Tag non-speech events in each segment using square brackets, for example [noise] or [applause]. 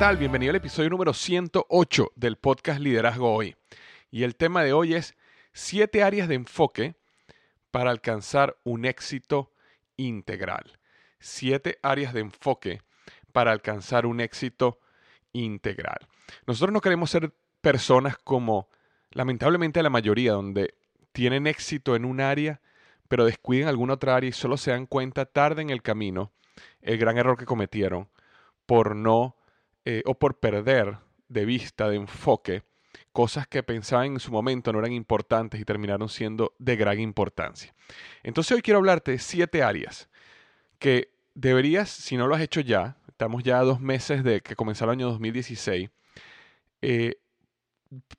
Bienvenido al episodio número 108 del podcast Liderazgo Hoy. Y el tema de hoy es siete áreas de enfoque para alcanzar un éxito integral. Siete áreas de enfoque para alcanzar un éxito integral. Nosotros no queremos ser personas como lamentablemente la mayoría, donde tienen éxito en un área, pero descuiden alguna otra área y solo se dan cuenta tarde en el camino el gran error que cometieron por no eh, o por perder de vista, de enfoque, cosas que pensaban en su momento no eran importantes y terminaron siendo de gran importancia. Entonces hoy quiero hablarte de siete áreas que deberías, si no lo has hecho ya, estamos ya a dos meses de que comenzó el año 2016, eh,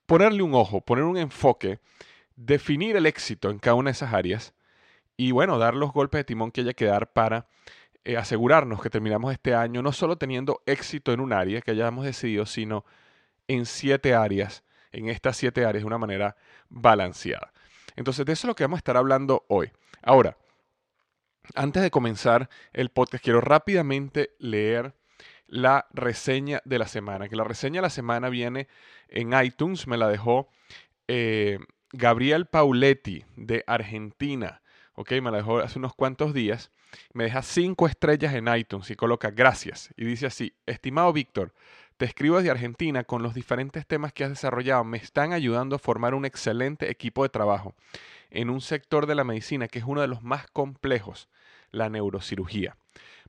ponerle un ojo, poner un enfoque, definir el éxito en cada una de esas áreas y bueno, dar los golpes de timón que haya que dar para eh, asegurarnos que terminamos este año no solo teniendo éxito en un área que hayamos decidido, sino en siete áreas, en estas siete áreas de una manera balanceada. Entonces, de eso es lo que vamos a estar hablando hoy. Ahora, antes de comenzar el podcast, quiero rápidamente leer la reseña de la semana, que la reseña de la semana viene en iTunes, me la dejó eh, Gabriel Pauletti de Argentina, ok, me la dejó hace unos cuantos días me deja cinco estrellas en iTunes y coloca gracias. Y dice así, estimado Víctor, te escribo desde Argentina con los diferentes temas que has desarrollado. Me están ayudando a formar un excelente equipo de trabajo en un sector de la medicina que es uno de los más complejos, la neurocirugía.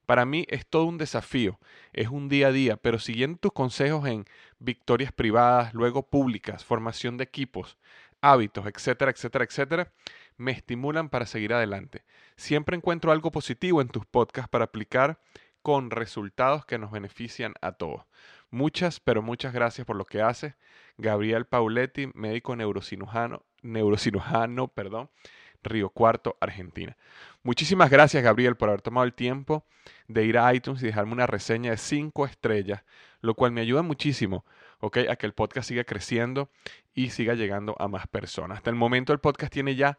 Para mí es todo un desafío, es un día a día, pero siguiendo tus consejos en victorias privadas, luego públicas, formación de equipos, hábitos, etcétera, etcétera, etcétera, me estimulan para seguir adelante. Siempre encuentro algo positivo en tus podcasts para aplicar con resultados que nos benefician a todos. Muchas, pero muchas gracias por lo que haces. Gabriel Pauletti, médico neurocirujano, neurocirujano, [laughs] perdón, Río Cuarto, Argentina. Muchísimas gracias, Gabriel, por haber tomado el tiempo de ir a iTunes y dejarme una reseña de cinco estrellas, lo cual me ayuda muchísimo ¿okay? a que el podcast siga creciendo y siga llegando a más personas. Hasta el momento el podcast tiene ya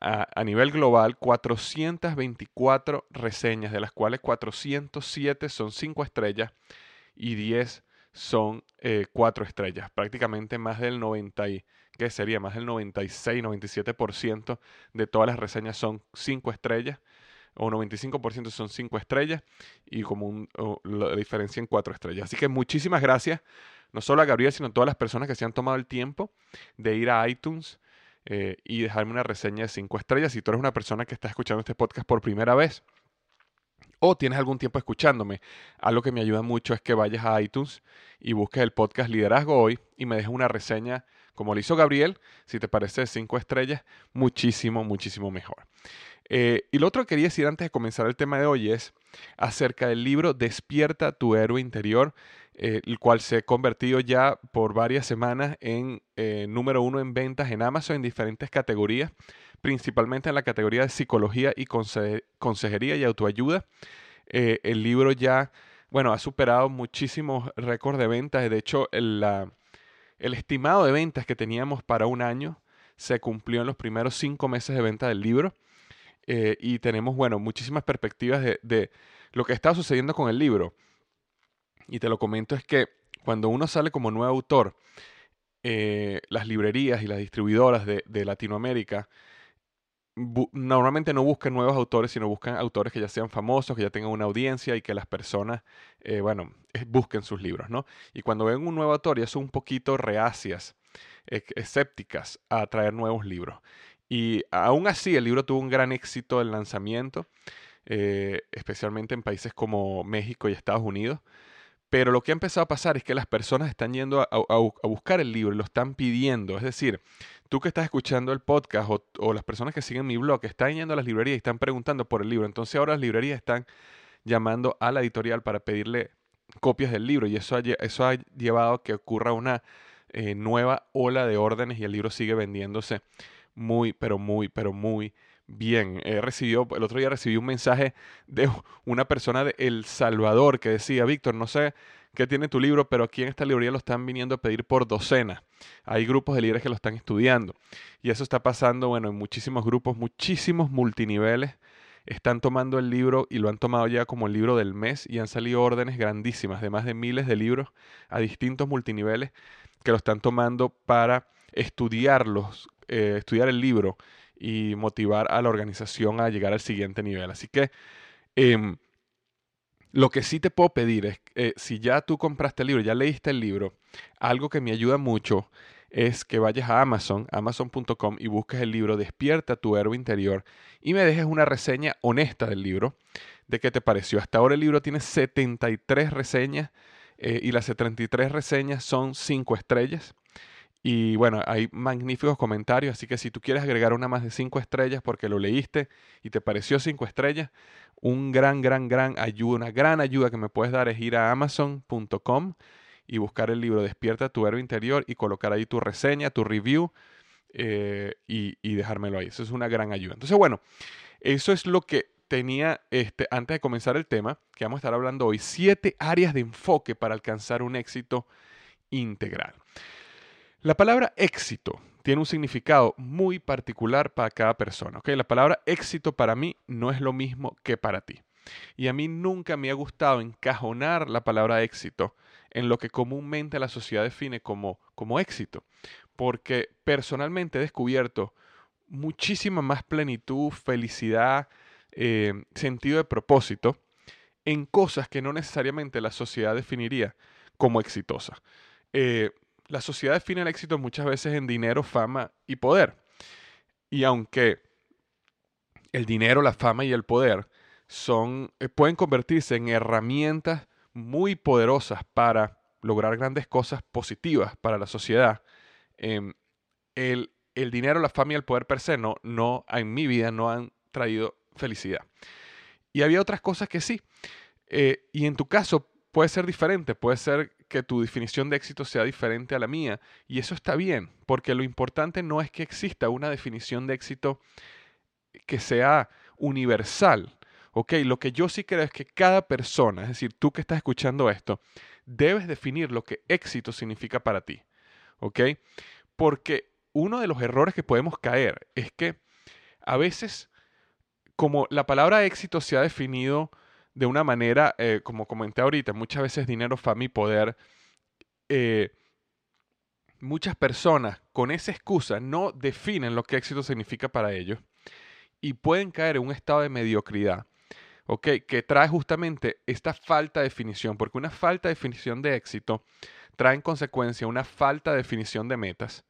a, nivel global 424 reseñas, de las cuales 407 son 5 estrellas y 10 son 4 eh, estrellas. Prácticamente más del 90 ¿qué sería? Más del 96, 97% de todas las reseñas son 5 estrellas o 95% son 5 estrellas y como la diferencia en 4 estrellas. Así que muchísimas gracias, no solo a Gabriel, sino a todas las personas que se han tomado el tiempo de ir a iTunes eh, y dejarme una reseña de 5 estrellas si tú eres una persona que está escuchando este podcast por primera vez o tienes algún tiempo escuchándome. Algo que me ayuda mucho es que vayas a iTunes y busques el podcast Liderazgo Hoy y me dejes una reseña como lo hizo Gabriel, si te parece cinco estrellas, muchísimo, muchísimo mejor. Eh, y lo otro que quería decir antes de comenzar el tema de hoy es acerca del libro Despierta tu héroe interior, eh, el cual se ha convertido ya por varias semanas en eh, número uno en ventas en Amazon en diferentes categorías, principalmente en la categoría de psicología y consejería y autoayuda. el libro ya, bueno, ha superado muchísimos récords de ventas. De hecho, el, estimado de ventas que teníamos para un año se cumplió en los primeros cinco meses de venta del libro. Eh, y tenemos, bueno, muchísimas perspectivas de, lo que está sucediendo con el libro. Y te lo comento es que cuando uno sale como nuevo autor, eh, las librerías y las distribuidoras de, Latinoamérica normalmente no buscan nuevos autores, sino buscan autores que ya sean famosos, que ya tengan una audiencia y que las personas, eh, bueno, busquen sus libros, ¿no? Y cuando ven un nuevo autor ya son un poquito reacias, escépticas a traer nuevos libros. Y aún así, el libro tuvo un gran éxito del lanzamiento, eh, especialmente en países como México y Estados Unidos. Pero lo que ha empezado a pasar es que las personas están yendo a, buscar el libro y lo están pidiendo. Es decir, tú que estás escuchando el podcast o, las personas que siguen mi blog están yendo a las librerías y están preguntando por el libro. Entonces ahora las librerías están llamando a la editorial para pedirle copias del libro y eso ha, eso ha llevado a que ocurra una eh, nueva ola de órdenes y el libro sigue vendiéndose muy, pero muy, pero muy bien. He recibido, el otro día recibí un mensaje de una persona de El Salvador que decía, Víctor, no sé qué tiene tu libro, pero aquí en esta librería lo están viniendo a pedir por docena. Hay grupos de líderes que lo están estudiando. Y eso está pasando, bueno, en muchísimos grupos, muchísimos multiniveles están tomando el libro y lo han tomado ya como el libro del mes y han salido órdenes grandísimas de más de miles de libros a distintos multiniveles que lo están tomando para estudiarlos eh, estudiar el libro y motivar a la organización a llegar al siguiente nivel. Así que em, lo que sí te puedo pedir es, eh, si ya tú compraste el libro, ya leíste el libro, algo que me ayuda mucho es que vayas a Amazon, amazon.com y busques el libro Despierta tu héroe interior y me dejes una reseña honesta del libro, de qué te pareció. Hasta ahora el libro tiene 73 reseñas eh, y las 73 reseñas son 5 estrellas. Y bueno, hay magníficos comentarios, así que si tú quieres agregar una más de cinco estrellas porque lo leíste y te pareció cinco estrellas, un gran, gran, gran ayuda, una gran ayuda que me puedes dar es ir a amazon.com y buscar el libro Despierta tu héroe interior y colocar ahí tu reseña, tu review eh, y, y, dejármelo ahí. Eso es una gran ayuda. Entonces, bueno, eso es lo que tenía este, antes de comenzar el tema, que vamos a estar hablando hoy, siete áreas de enfoque para alcanzar un éxito integral. La palabra éxito tiene un significado muy particular para cada persona. La palabra éxito para mí no es lo mismo que para ti. Y a mí nunca me ha gustado encajonar la palabra éxito en lo que comúnmente la sociedad define como, como éxito. Porque personalmente he descubierto muchísima más plenitud, felicidad, eh, sentido de propósito en cosas que no necesariamente la sociedad definiría como exitosas. Eh, la sociedad define el éxito muchas veces en dinero, fama y poder. Y aunque el dinero, la fama y el poder son, eh, pueden convertirse en herramientas muy poderosas para lograr grandes cosas positivas para la sociedad, em, el, dinero, la fama y el poder per se no, no, en mi vida no han traído felicidad. Y había otras cosas que sí. Eh, y en tu caso puede ser diferente, puede ser que tu definición de éxito sea diferente a la mía. Y eso está bien, porque lo importante no es que exista una definición de éxito que sea universal. ¿Ok? Lo que yo sí creo es que cada persona, es decir, tú que estás escuchando esto, debes definir lo que éxito significa para ti. ¿Ok? Porque uno de los errores que podemos caer es que a veces, como la palabra éxito se ha definido de una manera, eh, como comenté ahorita, muchas veces dinero, fama y poder. Eh, muchas personas con esa excusa no definen lo que éxito significa para ellos y pueden caer en un estado de mediocridad, ¿ok? Que trae justamente esta falta de definición, porque una falta de definición de éxito trae en consecuencia una falta de definición de metas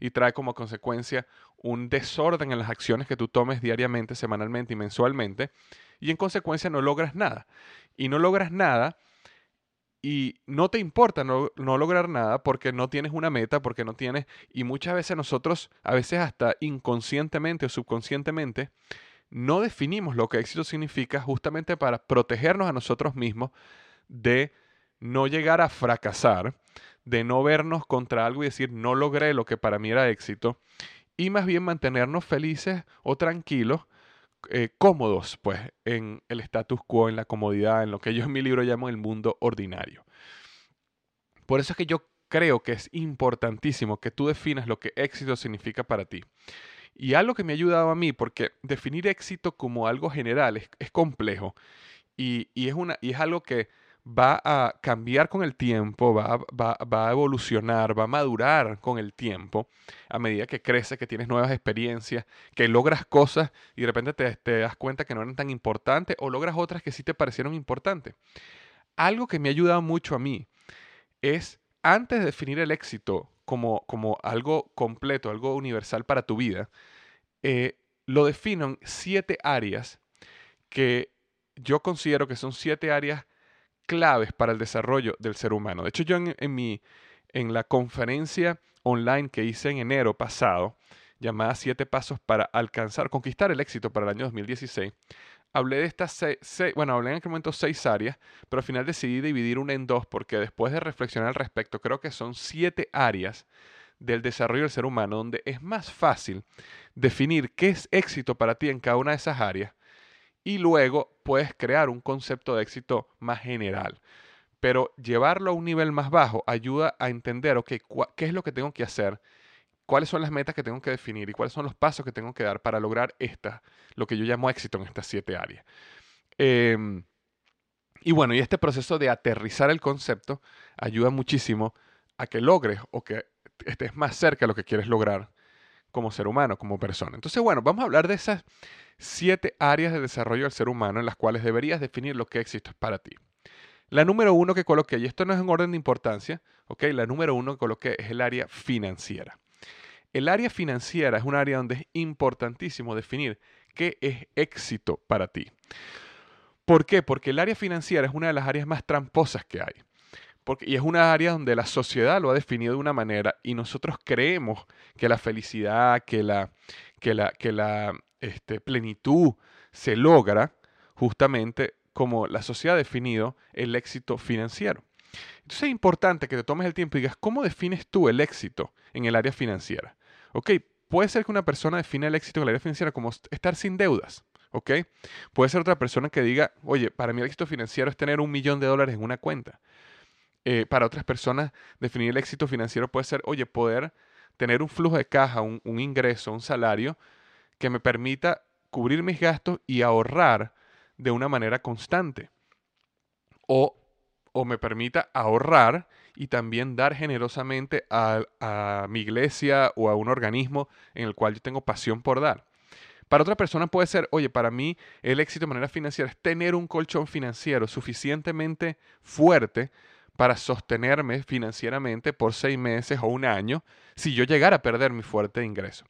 y trae como consecuencia un desorden en las acciones que tú tomes diariamente, semanalmente y mensualmente y en consecuencia no logras nada. Y no logras nada y no te importa no, no, lograr nada porque no tienes una meta, porque no tienes, y muchas veces nosotros, a veces hasta inconscientemente o subconscientemente, no definimos lo que éxito significa justamente para protegernos a nosotros mismos de no llegar a fracasar, de no vernos contra algo y decir no logré lo que para mí era éxito, y más bien mantenernos felices o tranquilos, eh, cómodos, pues, en el status quo, en la comodidad, en lo que yo en mi libro llamo el mundo ordinario. Por eso es que yo creo que es importantísimo que tú definas lo que éxito significa para ti. Y algo que me ha ayudado a mí, porque definir éxito como algo general es, complejo y, es una, y es algo que va a cambiar con el tiempo, va, va, a evolucionar, va a madurar con el tiempo a medida que creces, que tienes nuevas experiencias, que logras cosas y de repente te, te das cuenta que no eran tan importantes o logras otras que sí te parecieron importantes. Algo que me ha ayudado mucho a mí es, antes de definir el éxito como, como algo completo, algo universal para tu vida, eh, lo defino en siete áreas que yo considero que son siete áreas claves para el desarrollo del ser humano. De hecho, yo en, mi, en la conferencia online que hice en enero pasado, llamada Siete Pasos para alcanzar, conquistar el éxito para el año 2016, hablé de estas seis, bueno, hablé en aquel momento seis áreas, pero al final decidí dividir una en dos porque después de reflexionar al respecto, creo que son siete áreas del desarrollo del ser humano donde es más fácil definir qué es éxito para ti en cada una de esas áreas y luego puedes crear un concepto de éxito más general. Pero llevarlo a un nivel más bajo ayuda a entender, ok, ¿qué es lo que tengo que hacer? cuáles son las metas que tengo que definir y cuáles son los pasos que tengo que dar para lograr esta, lo que yo llamo éxito en estas siete áreas. Em, y bueno, y este proceso de aterrizar el concepto ayuda muchísimo a que logres o que estés más cerca de lo que quieres lograr como ser humano, como persona. Entonces, bueno, vamos a hablar de esas siete áreas de desarrollo del ser humano en las cuales deberías definir lo que éxito es para ti. La número uno que coloqué, y esto no es en orden de importancia, ¿ok? La número uno que coloqué es el área financiera. El área financiera es un área donde es importantísimo definir qué es éxito para ti. ¿Por qué? Porque el área financiera es una de las áreas más tramposas que hay. Porque, y es una área donde la sociedad lo ha definido de una manera y nosotros creemos que la felicidad, que la, que la, que la este, plenitud se logra justamente como la sociedad ha definido el éxito financiero. Entonces es importante que te tomes el tiempo y digas, ¿cómo defines tú el éxito en el área financiera? Ok, puede ser que una persona define el éxito en la área financiera como estar sin deudas. ¿ok? Puede ser otra persona que diga, oye, para mí el éxito financiero es tener un millón de dólares en una cuenta. Eh, para otras personas, definir el éxito financiero puede ser, oye, poder tener un flujo de caja, un, un ingreso, un salario que me permita cubrir mis gastos y ahorrar de una manera constante. O, o me permita ahorrar y también dar generosamente a, mi iglesia o a un organismo en el cual yo tengo pasión por dar. Para otra persona puede ser, oye, para mí el éxito de manera financiera es tener un colchón financiero suficientemente fuerte para sostenerme financieramente por seis meses o un año si yo llegara a perder mi fuerte ingreso.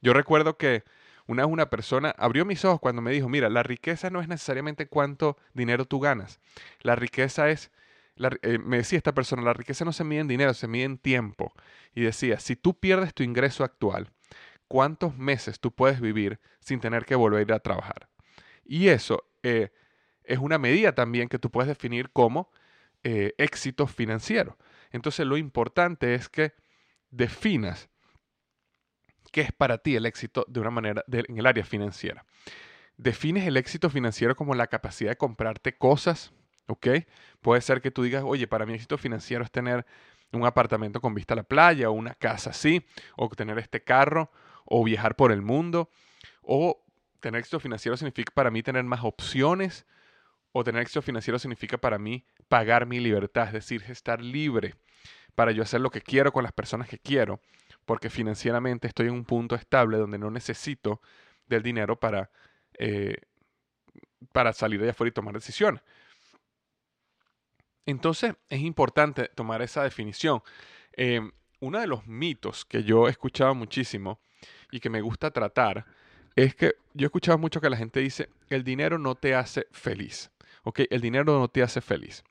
Yo recuerdo que una vez una persona abrió mis ojos cuando me dijo, mira, la riqueza no es necesariamente cuánto dinero tú ganas, la riqueza es eh, me decía esta persona, la riqueza no se mide en dinero, se mide en tiempo. Y decía, si tú pierdes tu ingreso actual, ¿cuántos meses tú puedes vivir sin tener que volver a trabajar? Y eso eh, es una medida también que tú puedes definir como eh, éxito financiero. Entonces lo importante es que definas qué es para ti el éxito de una manera en el área financiera. Defines el éxito financiero como la capacidad de comprarte cosas ¿ok? Puede ser que tú digas, oye, para mi éxito financiero es tener un apartamento con vista a la playa o una casa así, o tener este carro, o viajar por el mundo, o tener éxito financiero significa para mí tener más opciones, o tener éxito financiero significa para mí pagar mi libertad, es decir, estar libre para yo hacer lo que quiero con las personas que quiero, porque financieramente estoy en un punto estable donde no necesito del dinero para, eh, para salir de afuera y tomar decisiones. Entonces es importante tomar esa definición. Em, uno de los mitos que yo he escuchado muchísimo y que me gusta tratar es que yo he escuchado mucho que la gente dice, el dinero no te hace feliz. ¿Ok? El dinero no te hace feliz.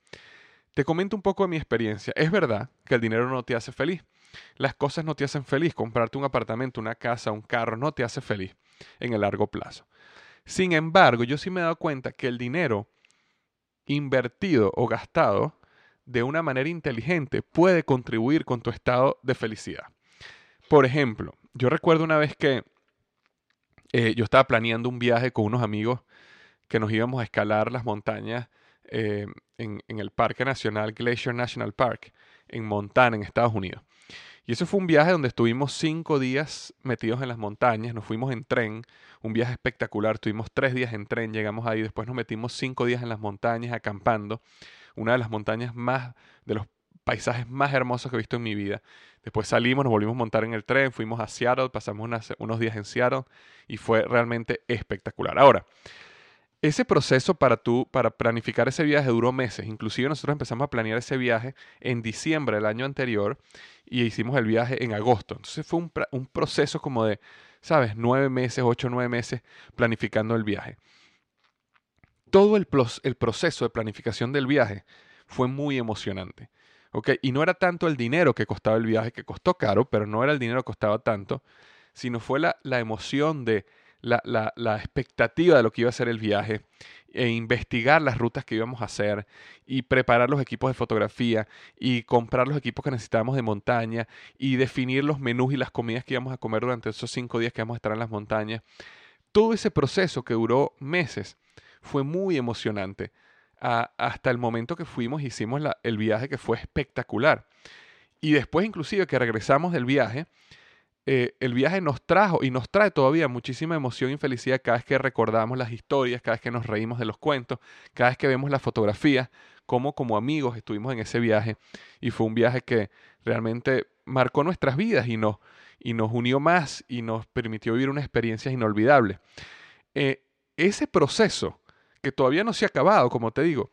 te comento un poco de mi experiencia. Es verdad que el dinero no te hace feliz. Las cosas no te hacen feliz. Comprarte un apartamento, una casa, un carro no te hace feliz en el largo plazo. Sin embargo, yo sí me he dado cuenta que el dinero invertido o gastado de una manera inteligente puede contribuir con tu estado de felicidad. Por ejemplo, yo recuerdo una vez que eh, yo estaba planeando un viaje con unos amigos que nos íbamos a escalar las montañas eh, en, el Parque Nacional Glacier National Park, en Montana, en Estados Unidos. Y eso fue un viaje donde estuvimos cinco días metidos en las montañas, nos fuimos en tren, un viaje espectacular, tuvimos tres días en tren, llegamos ahí, después nos metimos cinco días en las montañas acampando, una de las montañas más, de los paisajes más hermosos que he visto en mi vida. Después salimos, nos volvimos a montar en el tren, fuimos a Seattle, pasamos unos días en Seattle y fue realmente espectacular. Ahora, ese proceso para tú, para planificar ese viaje duró meses. Inclusive nosotros empezamos a planear ese viaje en diciembre del año anterior y hicimos el viaje en agosto. Entonces fue un, proceso como de, ¿sabes? Nueve meses, ocho, nueve meses planificando el viaje. Todo el, el proceso de planificación del viaje fue muy emocionante. ¿ok? Y no era tanto el dinero que costaba el viaje, que costó caro, pero no era el dinero que costaba tanto, sino fue la, la emoción de la, expectativa de lo que iba a ser el viaje, e investigar las rutas que íbamos a hacer y preparar los equipos de fotografía y comprar los equipos que necesitábamos de montaña y definir los menús y las comidas que íbamos a comer durante esos cinco días que vamos a estar en las montañas. Todo ese proceso que duró meses fue muy emocionante. hasta el momento que fuimos, hicimos el viaje que fue espectacular. Y después inclusive que regresamos del viaje, eh, el viaje nos trajo y nos trae todavía muchísima emoción y felicidad cada vez que recordamos las historias, cada vez que nos reímos de los cuentos, cada vez que vemos las fotografías, como como amigos estuvimos en ese viaje y fue un viaje que realmente marcó nuestras vidas y nos, y nos unió más y nos permitió vivir una experiencia inolvidable. Eh, ese proceso, que todavía no se ha acabado, como te digo,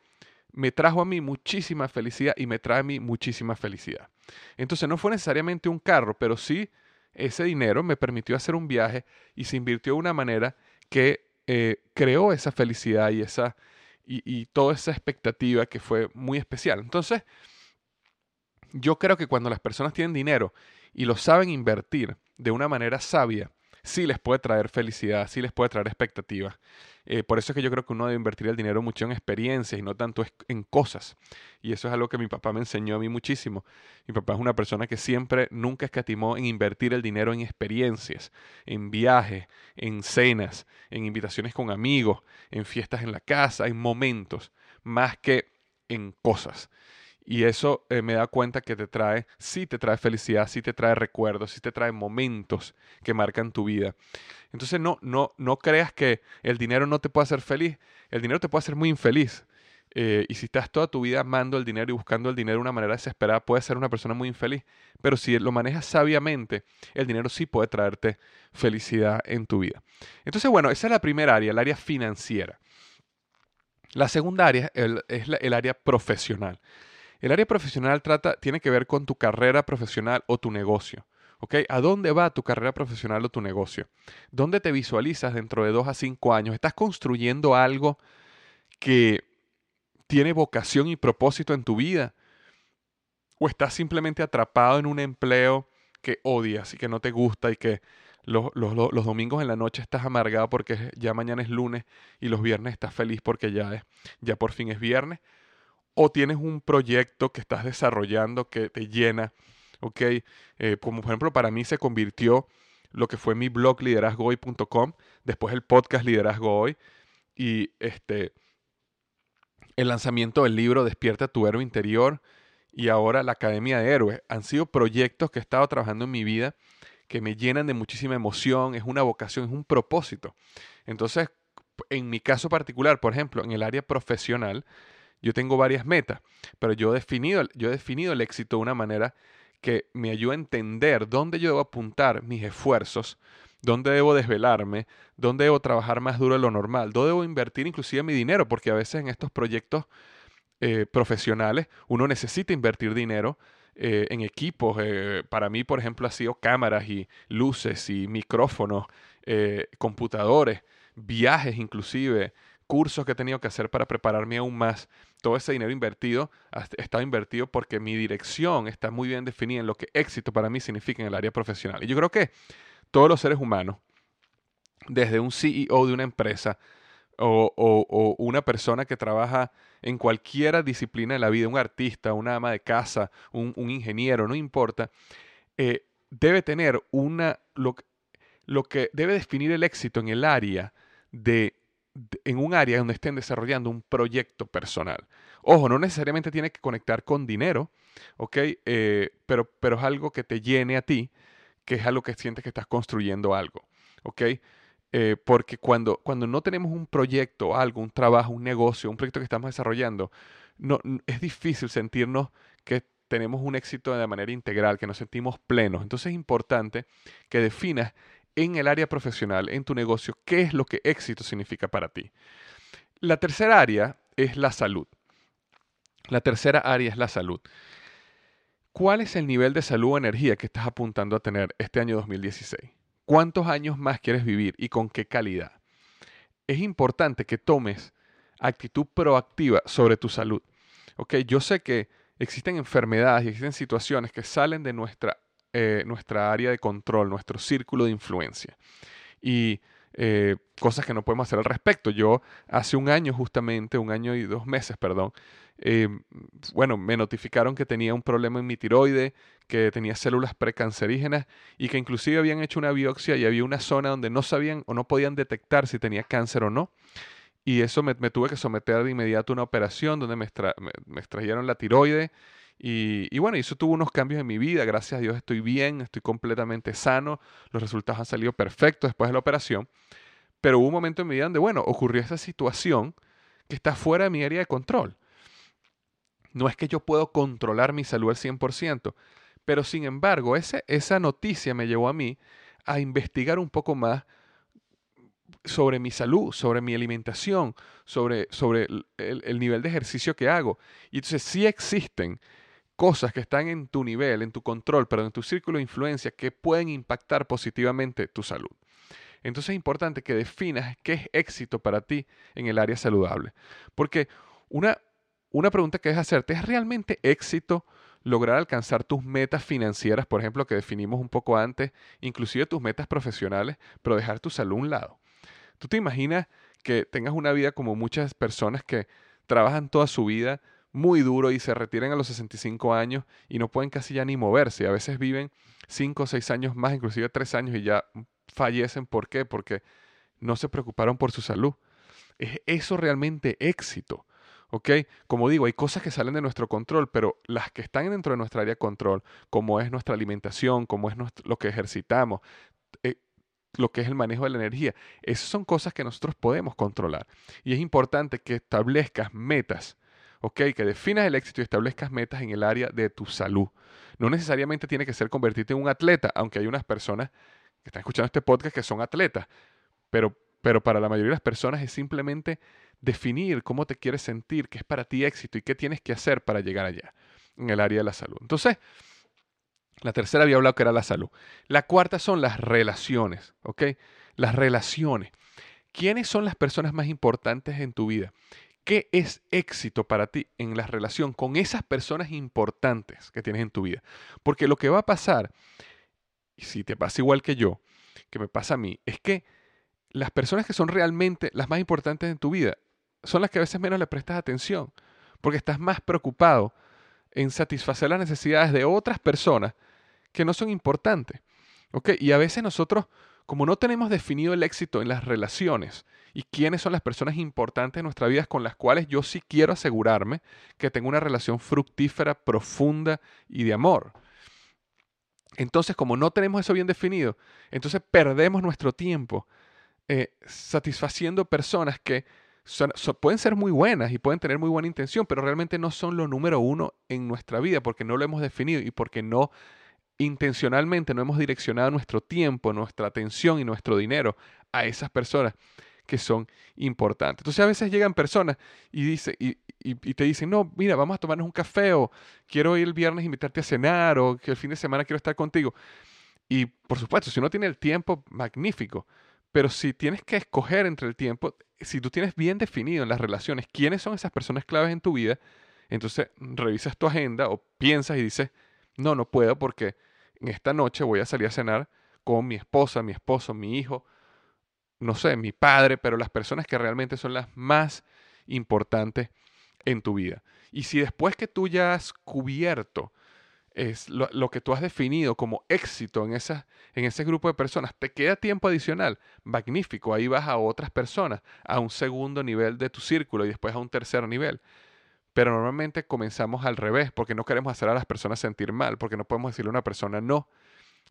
me trajo a mí muchísima felicidad y me trae a mí muchísima felicidad. Entonces no fue necesariamente un carro, pero sí ese dinero me permitió hacer un viaje y se invirtió de una manera que eh, creó esa felicidad y, esa, y, toda esa expectativa que fue muy especial. Entonces, yo creo que cuando las personas tienen dinero y lo saben invertir de una manera sabia, sí les puede traer felicidad, sí les puede traer expectativas. Eh, por eso es que yo creo que uno debe invertir el dinero mucho en experiencias y no tanto en cosas. Y eso es algo que mi papá me enseñó a mí muchísimo. Mi papá es una persona que siempre, nunca escatimó en invertir el dinero en experiencias, en viajes, en cenas, en invitaciones con amigos, en fiestas en la casa, en momentos, más que en cosas. Y eso eh, me da cuenta que te trae, sí te trae felicidad, sí te trae recuerdos, sí te trae momentos que marcan tu vida. Entonces no, no, no creas que el dinero no te puede hacer feliz. El dinero te puede hacer muy infeliz. Eh, y si estás toda tu vida amando el dinero y buscando el dinero de una manera desesperada, puedes ser una persona muy infeliz. Pero si lo manejas sabiamente, el dinero sí puede traerte felicidad en tu vida. Entonces, bueno, esa es la primera área, el área financiera. La segunda área es el área profesional. El área profesional trata, tiene que ver con tu carrera profesional o tu negocio. ¿ok? ¿A dónde va tu carrera profesional o tu negocio? ¿Dónde te visualizas dentro de dos a cinco años? ¿Estás construyendo algo que tiene vocación y propósito en tu vida? ¿O estás simplemente atrapado en un empleo que odias y que no te gusta y que los, los, domingos en la noche estás amargado porque ya mañana es lunes y los viernes estás feliz porque ya, es, ya por fin es viernes? O tienes un proyecto que estás desarrollando que te llena, ¿ok? Eh, como por ejemplo para mí se convirtió lo que fue mi blog liderazgohoy.com, después el podcast Liderazgo Hoy y este, el lanzamiento del libro Despierta tu héroe interior y ahora la Academia de Héroes. Han sido proyectos que he estado trabajando en mi vida que me llenan de muchísima emoción, es una vocación, es un propósito. Entonces, en mi caso particular, por ejemplo, en el área profesional, yo tengo varias metas, pero yo he definido, yo he definido el éxito de una manera que me ayuda a entender dónde yo debo apuntar mis esfuerzos, dónde debo desvelarme, dónde debo trabajar más duro de lo normal, dónde debo invertir inclusive mi dinero, porque a veces en estos proyectos eh, profesionales uno necesita invertir dinero eh, en equipos. Eh, para mí, por ejemplo, ha sido cámaras y luces y micrófonos, computadores, viajes inclusive, cursos que he tenido que hacer para prepararme aún más todo ese dinero invertido está invertido porque mi dirección está muy bien definida en lo que éxito para mí significa en el área profesional. Y yo creo que todos los seres humanos, desde un CEO de una empresa o, una persona que trabaja en cualquier disciplina de la vida, un artista, una ama de casa, un, ingeniero, no importa, eh, debe tener una, lo, lo que debe definir el éxito en el área de en un área donde estén desarrollando un proyecto personal. Ojo, no necesariamente tiene que conectar con dinero, ¿ok? Eh, pero, pero es algo que te llene a ti, que es algo que sientes que estás construyendo algo, ¿ok? Eh, porque cuando, cuando no tenemos un proyecto, algo, un trabajo, un negocio, un proyecto que estamos desarrollando, no, es difícil sentirnos que tenemos un éxito de manera integral, que nos sentimos plenos. Entonces es importante que definas en el área profesional, en tu negocio, qué es lo que éxito significa para ti. La tercera área es la salud. La tercera área es la salud. ¿Cuál es el nivel de salud o energía que estás apuntando a tener este año 2016? ¿Cuántos años más quieres vivir y con qué calidad? Es importante que tomes actitud proactiva sobre tu salud. ¿Ok? Yo sé que existen enfermedades y existen situaciones que salen de nuestra eh, nuestra área de control, nuestro círculo de influencia. Y eh, cosas que no podemos hacer al respecto. Yo hace un año justamente, un año y dos meses, perdón, eh, bueno, me notificaron que tenía un problema en mi tiroide, que tenía células precancerígenas y que inclusive habían hecho una biopsia y había una zona donde no sabían o no podían detectar si tenía cáncer o no. Y eso me, tuve que someter de inmediato a una operación donde me, me extrajeron la tiroide y, bueno, eso tuvo unos cambios en mi vida. Gracias a Dios estoy bien, estoy completamente sano. Los resultados han salido perfectos después de la operación. Pero hubo un momento en mi vida donde, bueno, ocurrió esa situación que está fuera de mi área de control. No es que yo puedo controlar mi salud al 100%, pero sin embargo, ese, esa noticia me llevó a mí a investigar un poco más sobre mi salud, sobre mi alimentación, sobre, sobre el, el, nivel de ejercicio que hago. Y entonces sí existen cosas que están en tu nivel, en tu control, pero en tu círculo de influencia que pueden impactar positivamente tu salud. Entonces es importante que definas qué es éxito para ti en el área saludable. Porque una, una pregunta que es hacerte, ¿es realmente éxito lograr alcanzar tus metas financieras, por ejemplo, que definimos un poco antes, inclusive tus metas profesionales, pero dejar tu salud a un lado? ¿Tú te imaginas que tengas una vida como muchas personas que trabajan toda su vida muy duro y se retiran a los 65 años y no pueden casi ya ni moverse. A veces viven 5 o 6 años más, inclusive 3 años y ya fallecen. ¿Por qué? Porque no se preocuparon por su salud. ¿Es eso realmente éxito? ¿Ok? Como digo, hay cosas que salen de nuestro control, pero las que están dentro de nuestra área de control, como es nuestra alimentación, como es lo que ejercitamos, eh, lo que es el manejo de la energía, esas son cosas que nosotros podemos controlar. Y es importante que establezcas metas ¿ok? Que definas el éxito y establezcas metas en el área de tu salud. No necesariamente tiene que ser convertirte en un atleta, aunque hay unas personas que están escuchando este podcast que son atletas, pero, pero para la mayoría de las personas es simplemente definir cómo te quieres sentir, qué es para ti éxito y qué tienes que hacer para llegar allá en el área de la salud. Entonces, la tercera había hablado que era la salud. La cuarta son las relaciones, ¿ok? Las relaciones. ¿Quiénes son las personas más importantes en tu vida? ¿Qué es éxito para ti en la relación con esas personas importantes que tienes en tu vida? Porque lo que va a pasar, y si te pasa igual que yo, que me pasa a mí, es que las personas que son realmente las más importantes en tu vida son las que a veces menos le prestas atención, porque estás más preocupado en satisfacer las necesidades de otras personas que no son importantes. ¿ok? Y a veces nosotros, como no tenemos definido el éxito en las relaciones, y quiénes son las personas importantes en nuestra vida con las cuales yo sí quiero asegurarme que tengo una relación fructífera, profunda y de amor. Entonces, como no tenemos eso bien definido, entonces perdemos nuestro tiempo eh, satisfaciendo personas que pueden ser muy buenas y pueden tener muy buena intención, pero realmente no son lo número uno en nuestra vida porque no lo hemos definido y porque no intencionalmente no hemos direccionado nuestro tiempo, nuestra atención y nuestro dinero a esas personas que son importantes. Entonces a veces llegan personas y, dice, y, te dicen, no, mira, vamos a tomarnos un café o quiero ir el viernes invitarte a cenar o que el fin de semana quiero estar contigo. Y por supuesto, si uno tiene el tiempo, magnífico. Pero si tienes que escoger entre el tiempo, si tú tienes bien definido en las relaciones quiénes son esas personas claves en tu vida, entonces revisas tu agenda o piensas y dices, no, no puedo porque en esta noche voy a salir a cenar con mi esposa, mi esposo, mi hijo, no sé, mi padre, pero las personas que realmente son las más importantes en tu vida. Y si después que tú ya has cubierto es lo, que tú has definido como éxito en, esa, en ese grupo de personas, te queda tiempo adicional, magnífico, ahí vas a otras personas, a un segundo nivel de tu círculo y después a un tercer nivel. Pero normalmente comenzamos al revés, porque no queremos hacer a las personas sentir mal, porque no podemos decirle a una persona no.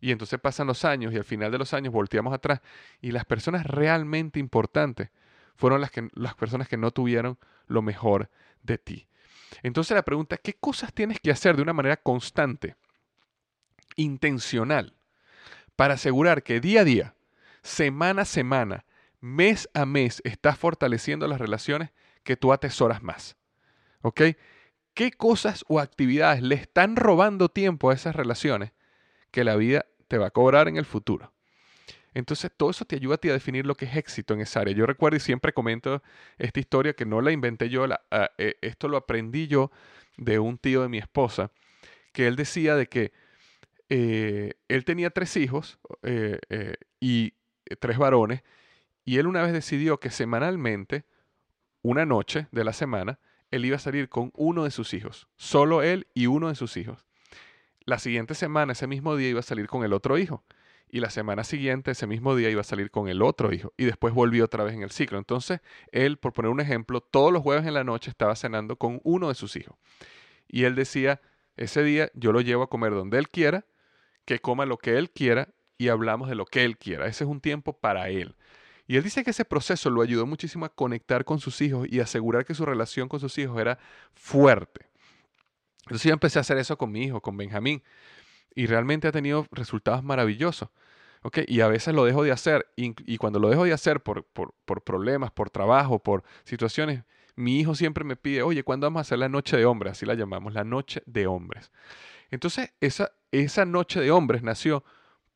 Y entonces pasan los años y al final de los años volteamos atrás y las personas realmente importantes fueron las, que, las personas que no tuvieron lo mejor de ti. Entonces la pregunta, ¿qué cosas tienes que hacer de una manera constante, intencional, para asegurar que día a día, semana a semana, mes a mes, estás fortaleciendo las relaciones que tú atesoras más? ¿Qué cosas o actividades le están robando tiempo a esas relaciones que la vida te va a cobrar en el futuro? Entonces, todo eso te ayuda a ti a definir lo que es éxito en esa área. Yo recuerdo y siempre comento esta historia que no la inventé yo, ah, eh, esto lo aprendí yo de un tío de mi esposa, que él decía de que eh, él tenía tres hijos eh, y tres varones, y él una vez decidió que semanalmente, una noche de la semana, él iba a salir con uno de sus hijos, solo él y uno de sus hijos. La siguiente semana, ese mismo día, iba a salir con el otro hijo y la semana siguiente, ese mismo día, iba a salir con el otro hijo y después volvió otra vez en el ciclo. Entonces, él, por poner un ejemplo, todos los jueves en la noche estaba cenando con uno de sus hijos. Y él decía, ese día yo lo llevo a comer donde él quiera, que coma lo que él quiera y hablamos de lo que él quiera. Ese es un tiempo para él. Y él dice que ese proceso lo ayudó muchísimo a conectar con sus hijos y asegurar que su relación con sus hijos era fuerte. Entonces yo empecé a hacer eso con mi hijo, con Benjamín y realmente ha tenido resultados maravillosos. ¿okay? Y a veces lo dejo de hacer y, cuando lo dejo de hacer por, por, por, problemas, por trabajo, por situaciones, mi hijo siempre me pide, oye, ¿cuándo vamos a hacer la noche de hombres? Así la llamamos, la noche de hombres. Entonces, esa, esa noche de hombres nació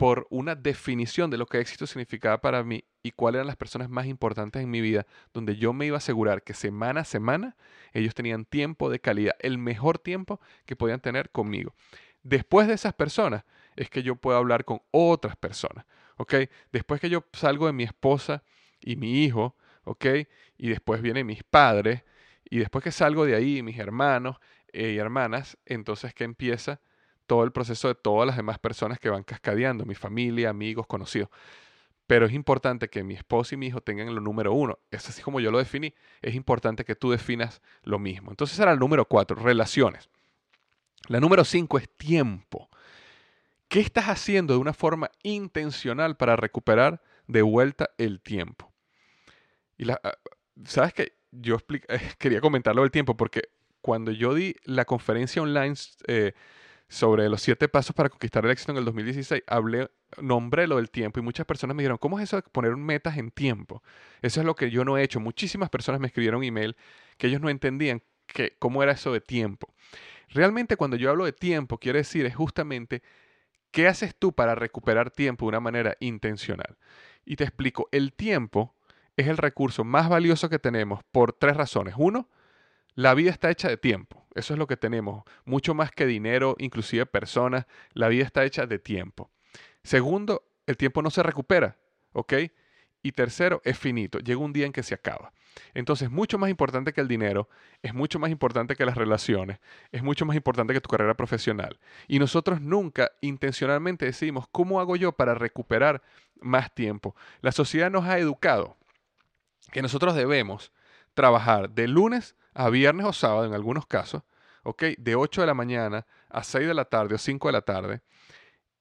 por una definición de lo que éxito significaba para mí y cuáles eran las personas más importantes en mi vida, donde yo me iba a asegurar que semana a semana ellos tenían tiempo de calidad, el mejor tiempo que podían tener conmigo. Después de esas personas es que yo puedo hablar con otras personas, ¿ok? Después que yo salgo de mi esposa y mi hijo, ¿ok? Y después vienen mis padres, y después que salgo de ahí, mis hermanos eh, y hermanas, entonces que empieza todo el proceso de todas las demás personas que van cascadeando, mi familia, amigos, conocidos. Pero es importante que mi esposa y mi hijo tengan lo número uno. Es así como yo lo definí. Es importante que tú definas lo mismo. Entonces era el número cuatro, relaciones. La número cinco es tiempo. ¿Qué estás haciendo de una forma intencional para recuperar de vuelta el tiempo? Y la, ah, sabes que yo [laughs] quería comentarlo del tiempo porque cuando yo di la conferencia online eh, sobre los siete pasos para conquistar el éxito en el 2016, hablé, nombré lo del tiempo y muchas personas me dijeron, ¿cómo es eso de poner metas en tiempo? Eso es lo que yo no he hecho. Muchísimas personas me escribieron email que ellos no entendían que, cómo era eso de tiempo. Realmente cuando yo hablo de tiempo, quiero decir es justamente qué haces tú para recuperar tiempo de una manera intencional. Y te explico, el tiempo es el recurso más valioso que tenemos por tres razones. Uno, la vida está hecha de tiempo. Eso es lo que tenemos. Mucho más que dinero, inclusive personas. La vida está hecha de tiempo. Segundo, el tiempo no se recupera. ¿Ok? Y tercero, es finito. Llega un día en que se acaba. Entonces, mucho más importante que el dinero, es mucho más importante que las relaciones, es mucho más importante que tu carrera profesional. Y nosotros nunca intencionalmente decidimos cómo hago yo para recuperar más tiempo. La sociedad nos ha educado que nosotros debemos trabajar de lunes a viernes o sábado en algunos casos, ¿ok? De 8 de la mañana a 6 de la tarde o 5 de la tarde,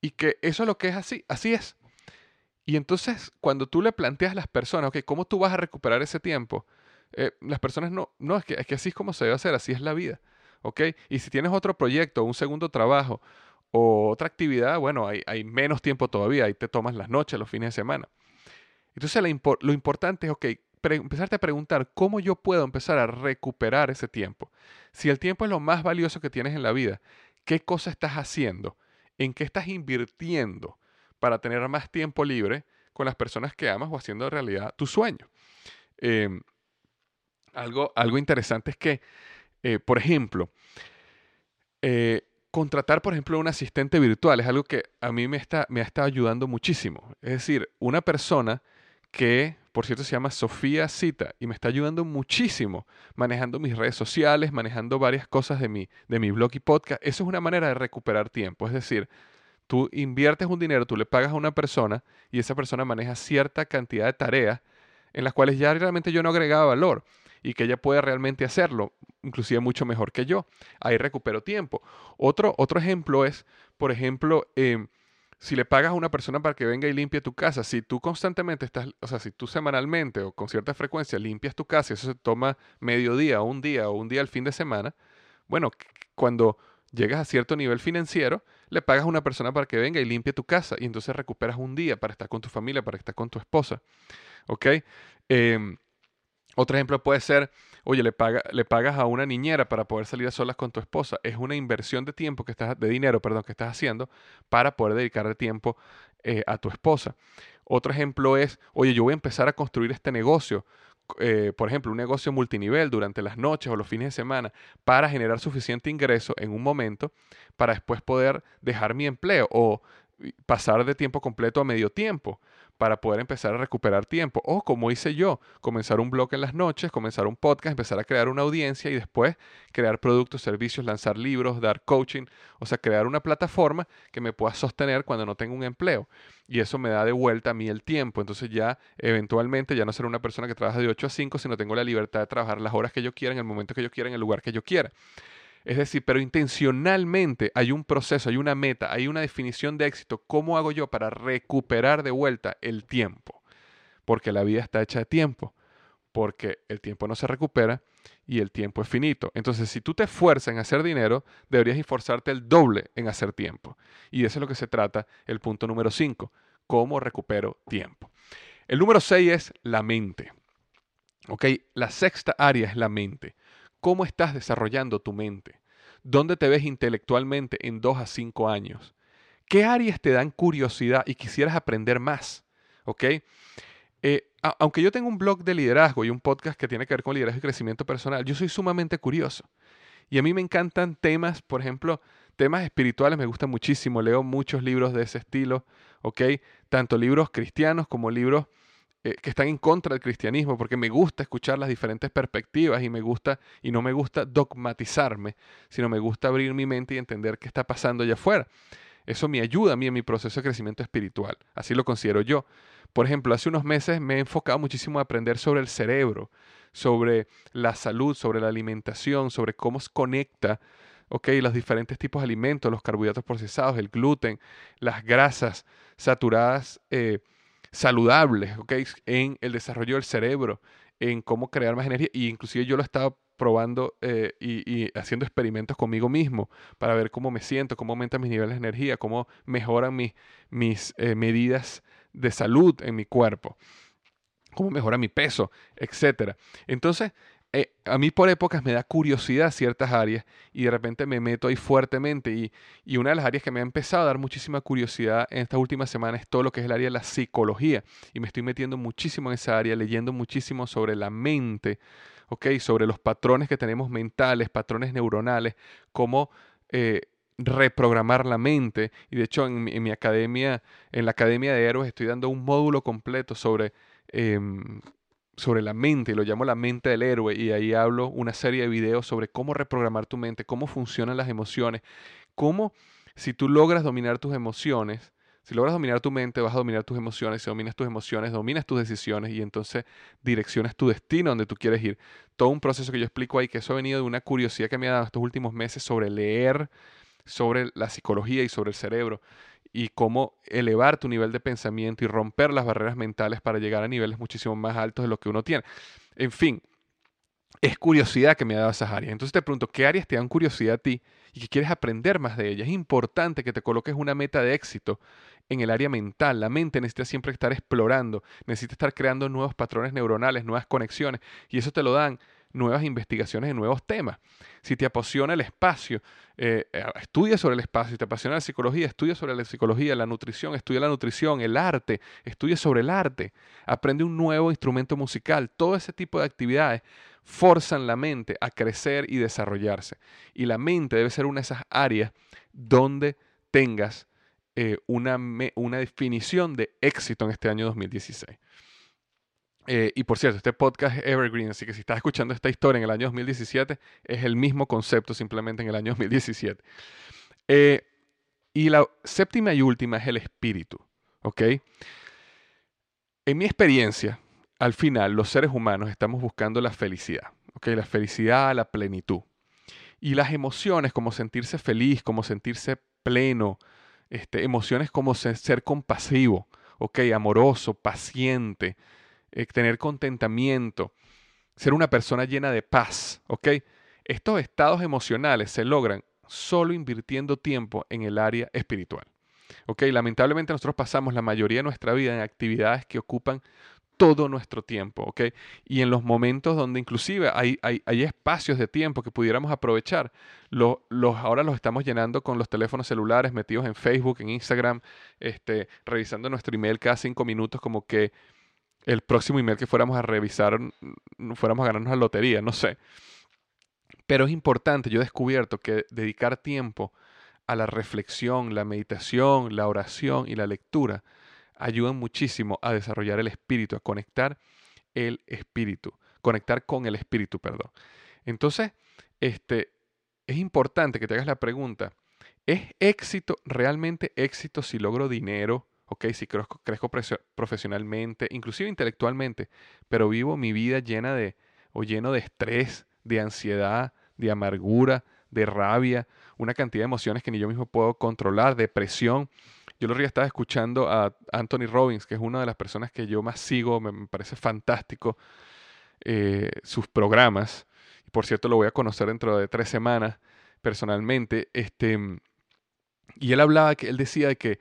y que eso es lo que es así, así es. Y entonces, cuando tú le planteas a las personas, ok, ¿cómo tú vas a recuperar ese tiempo? Eh, las personas no, no, es que, es que así es como se debe hacer, así es la vida, ¿ok? Y si tienes otro proyecto, un segundo trabajo o otra actividad, bueno, hay, menos tiempo todavía, ahí te tomas las noches, los fines de semana. Entonces, lo importante es, ok, empezarte a preguntar cómo yo puedo empezar a recuperar ese tiempo. Si el tiempo es lo más valioso que tienes en la vida, ¿qué cosa estás haciendo? ¿En qué estás invirtiendo? para tener más tiempo libre con las personas que amas o haciendo realidad tu sueño. em, algo, algo interesante es que, eh, por ejemplo, eh, contratar, por ejemplo, un asistente virtual es algo que a mí me, está, me ha estado ayudando muchísimo. Es decir, una persona que, por cierto, se llama Sofía Cita y me está ayudando muchísimo manejando mis redes sociales, manejando varias cosas de mi, de mi blog y podcast. Eso es una manera de recuperar tiempo. Es decir, tú inviertes un dinero, tú le pagas a una persona y esa persona maneja cierta cantidad de tareas en las cuales ya realmente yo no agregaba valor y que ella puede realmente hacerlo, inclusive mucho mejor que yo. Ahí recupero tiempo. Otro, otro ejemplo es, por ejemplo, em, si le pagas a una persona para que venga y limpie tu casa, si tú constantemente estás, o sea, si tú semanalmente o con cierta frecuencia limpias tu casa y eso se toma medio día, un día o un día al fin de semana, bueno, cuando llegas a cierto nivel financiero, le pagas a una persona para que venga y limpie tu casa y entonces recuperas un día para estar con tu familia, para estar con tu esposa. ¿Ok? Em, otro ejemplo puede ser, oye, le, paga, le pagas a una niñera para poder salir a solas con tu esposa. Es una inversión de tiempo que estás, de dinero, perdón, que estás haciendo para poder dedicarle tiempo eh, a tu esposa. Otro ejemplo es, oye, yo voy a empezar a construir este negocio. Eh, por ejemplo, un negocio multinivel durante las noches o los fines de semana para generar suficiente ingreso en un momento para después poder dejar mi empleo o pasar de tiempo completo a medio tiempo para poder empezar a recuperar tiempo. O como hice yo, comenzar un blog en las noches, comenzar un podcast, empezar a crear una audiencia y después crear productos, servicios, lanzar libros, dar coaching, o sea, crear una plataforma que me pueda sostener cuando no tengo un empleo. Y eso me da de vuelta a mí el tiempo. Entonces ya eventualmente ya no seré una persona que trabaja de 8 a 5, sino tengo la libertad de trabajar las horas que yo quiera, en el momento que yo quiera, en el lugar que yo quiera. Es decir, pero intencionalmente hay un proceso, hay una meta, hay una definición de éxito. ¿Cómo hago yo para recuperar de vuelta el tiempo? Porque la vida está hecha de tiempo, porque el tiempo no se recupera y el tiempo es finito. Entonces, si tú te esfuerzas en hacer dinero, deberías esforzarte el doble en hacer tiempo. Y eso es lo que se trata el punto número 5, cómo recupero tiempo. El número 6 es la mente. ¿Ok? La sexta área es la mente. ¿Cómo estás desarrollando tu mente? ¿Dónde te ves intelectualmente en dos a cinco años? ¿Qué áreas te dan curiosidad y quisieras aprender más? ¿Ok? Eh, aunque yo tengo un blog de liderazgo y un podcast que tiene que ver con liderazgo y crecimiento personal, yo soy sumamente curioso. Y a mí me encantan temas, por ejemplo, temas espirituales me gustan muchísimo. Leo muchos libros de ese estilo, ¿ok? Tanto libros cristianos como libros eh, que están en contra del cristianismo, porque me gusta escuchar las diferentes perspectivas y me gusta, y no me gusta dogmatizarme, sino me gusta abrir mi mente y entender qué está pasando allá afuera. Eso me ayuda a mí en mi proceso de crecimiento espiritual, así lo considero yo. Por ejemplo, hace unos meses me he enfocado muchísimo a aprender sobre el cerebro, sobre la salud, sobre la alimentación, sobre cómo se conecta ok, los diferentes tipos de alimentos, los carbohidratos procesados, el gluten, las grasas saturadas eh, saludables, ¿ok? En el desarrollo del cerebro, en cómo crear más energía. Y inclusive yo lo he estado probando eh, y, haciendo experimentos conmigo mismo para ver cómo me siento, cómo aumentan mis niveles de energía, cómo mejoran mis eh, medidas de salud en mi cuerpo, cómo mejora mi peso, etc. Entonces, eh, a mí por épocas me da curiosidad ciertas áreas y de repente me meto ahí fuertemente y, y, una de las áreas que me ha empezado a dar muchísima curiosidad en estas últimas semanas es todo lo que es el área de la psicología y me estoy metiendo muchísimo en esa área, leyendo muchísimo sobre la mente, ¿ok? Sobre los patrones que tenemos mentales, patrones neuronales, cómo... Eh, reprogramar la mente y de hecho en mi, academia en la academia de héroes estoy dando un módulo completo sobre em, sobre la mente, lo llamo la mente del héroe, y ahí hablo una serie de videos sobre cómo reprogramar tu mente, cómo funcionan las emociones, cómo si tú logras dominar tus emociones, si logras dominar tu mente, vas a dominar tus emociones, si dominas tus emociones, dominas tus decisiones y entonces direccionas tu destino donde tú quieres ir. Todo un proceso que yo explico ahí, que eso ha venido de una curiosidad que me ha dado estos últimos meses sobre leer, sobre la psicología y sobre el cerebro y cómo elevar tu nivel de pensamiento y romper las barreras mentales para llegar a niveles muchísimo más altos de lo que uno tiene. En fin, es curiosidad que me ha dado esas áreas. Entonces te pregunto, ¿qué áreas te dan curiosidad a ti y que quieres aprender más de ellas? Es importante que te coloques una meta de éxito en el área mental. La mente necesita siempre estar explorando, necesita estar creando nuevos patrones neuronales, nuevas conexiones y eso te lo dan nuevas investigaciones de nuevos temas. Si te apasiona el espacio, eh, eh, estudia sobre el espacio. Si te apasiona la psicología, estudia sobre la psicología, la nutrición, estudia la nutrición, el arte, estudia sobre el arte. Aprende un nuevo instrumento musical. Todo ese tipo de actividades forzan la mente a crecer y desarrollarse. Y la mente debe ser una de esas áreas donde tengas eh, una, una definición de éxito en este año 2016. Eh, y por cierto, este podcast es Evergreen, así que si estás escuchando esta historia en el año 2017, es el mismo concepto simplemente en el año 2017. Eh, y la séptima y última es el espíritu. ¿Ok? En mi experiencia, al final, los seres humanos estamos buscando la felicidad. ¿Ok? La felicidad, la plenitud. Y las emociones, como sentirse feliz, como sentirse pleno, este, emociones como ser compasivo, ¿ok? Amoroso, paciente, eh, tener contentamiento, ser una persona llena de paz, ¿ok? Estos estados emocionales se logran solo invirtiendo tiempo en el área espiritual. ¿Ok? Lamentablemente nosotros pasamos la mayoría de nuestra vida en actividades que ocupan todo nuestro tiempo, ¿ok? Y en los momentos donde inclusive hay, hay, espacios de tiempo que pudiéramos aprovechar, los, ahora los estamos llenando con los teléfonos celulares, metidos en Facebook, en Instagram, este, revisando nuestro email cada cinco minutos como que el próximo email que fuéramos a revisar, fuéramos a ganarnos la lotería, no sé. Pero es importante, yo he descubierto que dedicar tiempo a la reflexión, la meditación, la oración y la lectura ayudan muchísimo a desarrollar el espíritu, a conectar el espíritu, conectar con el espíritu, perdón. Entonces, este, es importante que te hagas la pregunta, ¿es éxito realmente éxito si logro dinero, ok, si crezco, crezco profesionalmente, inclusive intelectualmente, pero vivo mi vida llena de, o lleno de estrés, de ansiedad, de amargura, de rabia, una cantidad de emociones que ni yo mismo puedo controlar, depresión. Yo lo día estaba escuchando a Anthony Robbins, que es una de las personas que yo más sigo, me, parece fantástico eh, sus programas. Y por cierto, lo voy a conocer dentro de tres semanas personalmente. Este, y él hablaba que él decía que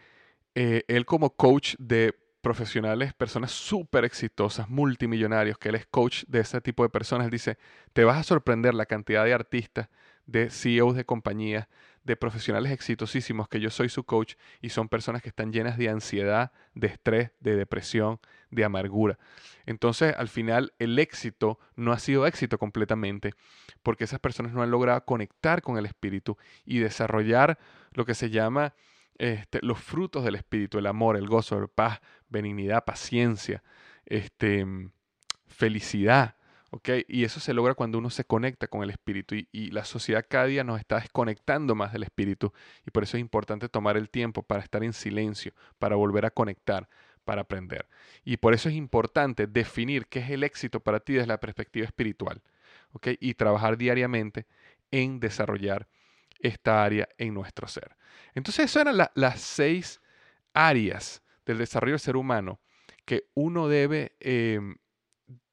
eh, él como coach de profesionales, personas súper exitosas, multimillonarios, que él es coach de ese tipo de personas, él dice, te vas a sorprender la cantidad de artistas, de CEOs de compañías, de profesionales exitosísimos, que yo soy su coach, y son personas que están llenas de ansiedad, de estrés, de depresión, de amargura. Entonces, al final, el éxito no ha sido éxito completamente, porque esas personas no han logrado conectar con el espíritu y desarrollar lo que se llama este, los frutos del Espíritu, el amor, el gozo, la paz, benignidad, paciencia, este, felicidad. ¿okay? Y eso se logra cuando uno se conecta con el Espíritu y, y, la sociedad cada día nos está desconectando más del Espíritu y por eso es importante tomar el tiempo para estar en silencio, para volver a conectar, para aprender. Y por eso es importante definir qué es el éxito para ti desde la perspectiva espiritual ¿okay? y trabajar diariamente en desarrollar esta área en nuestro ser. Entonces, esas eran las seis áreas del desarrollo del ser humano que uno debe em,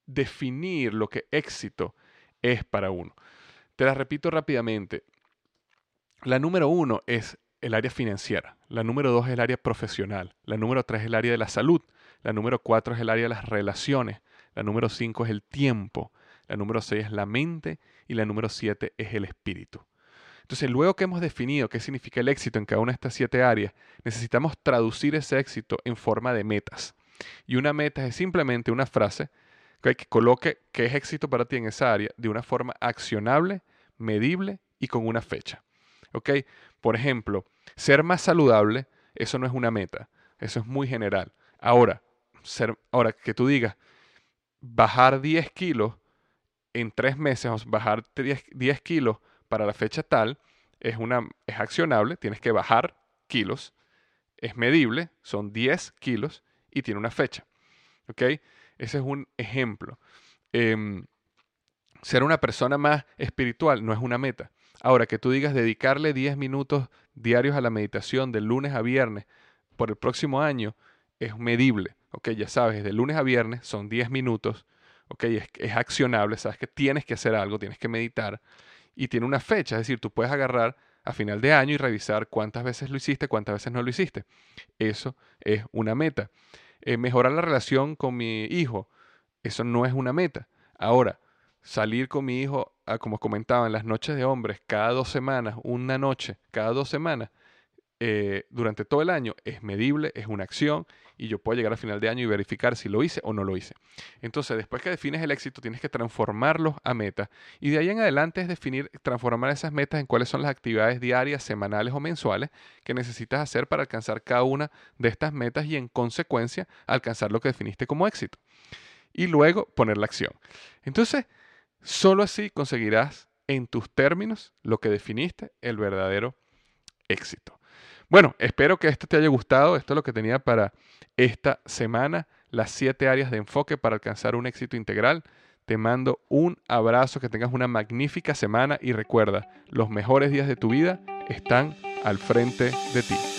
definir lo que éxito es para uno. Te las repito rápidamente. La número uno es el área financiera. La número dos es el área profesional. La número tres es el área de la salud. La número cuatro es el área de las relaciones. La número cinco es el tiempo. La número seis es la mente. Y la número siete es el espíritu. Entonces, luego que hemos definido qué significa el éxito en cada una de estas siete áreas, necesitamos traducir ese éxito en forma de metas. Y una meta es simplemente una frase que coloque qué es éxito para ti en esa área de una forma accionable, medible y con una fecha. Por ejemplo, ser más saludable, eso no es una meta, eso es muy general. Ahora, ser, ahora que tú digas, bajar 10 kilos en tres meses, bajar 10, 10 kilos para la fecha tal, es, una, es accionable, tienes que bajar kilos, es medible, son 10 kilos y tiene una fecha. ¿Ok? Ese es un ejemplo. Em, ser una persona más espiritual no es una meta. Ahora, que tú digas dedicarle 10 minutos diarios a la meditación de lunes a viernes por el próximo año es medible. ¿Ok? Ya sabes, de lunes a viernes son 10 minutos. ¿Ok? Es, es accionable, sabes que tienes que hacer algo, tienes que meditar y tiene una fecha, es decir, tú puedes agarrar a final de año y revisar cuántas veces lo hiciste, cuántas veces no lo hiciste. Eso es una meta. Eh, mejorar la relación con mi hijo, eso no es una meta. Ahora, salir con mi hijo, a, como comentaba, en las noches de hombres, cada dos semanas, una noche, cada dos semanas, eh, durante todo el año es medible, es una acción y yo puedo llegar a final de año y verificar si lo hice o no lo hice. Entonces, después que defines el éxito, tienes que transformarlos a metas y de ahí en adelante es definir, transformar esas metas en cuáles son las actividades diarias, semanales o mensuales que necesitas hacer para alcanzar cada una de estas metas y en consecuencia alcanzar lo que definiste como éxito. Y luego poner la acción. Entonces, solo así conseguirás en tus términos lo que definiste el verdadero éxito. Bueno, espero que esto te haya gustado. Esto es lo que tenía para esta semana. Las siete áreas de enfoque para alcanzar un éxito integral. Te mando un abrazo, que tengas una magnífica semana y recuerda, los mejores días de tu vida están al frente de ti.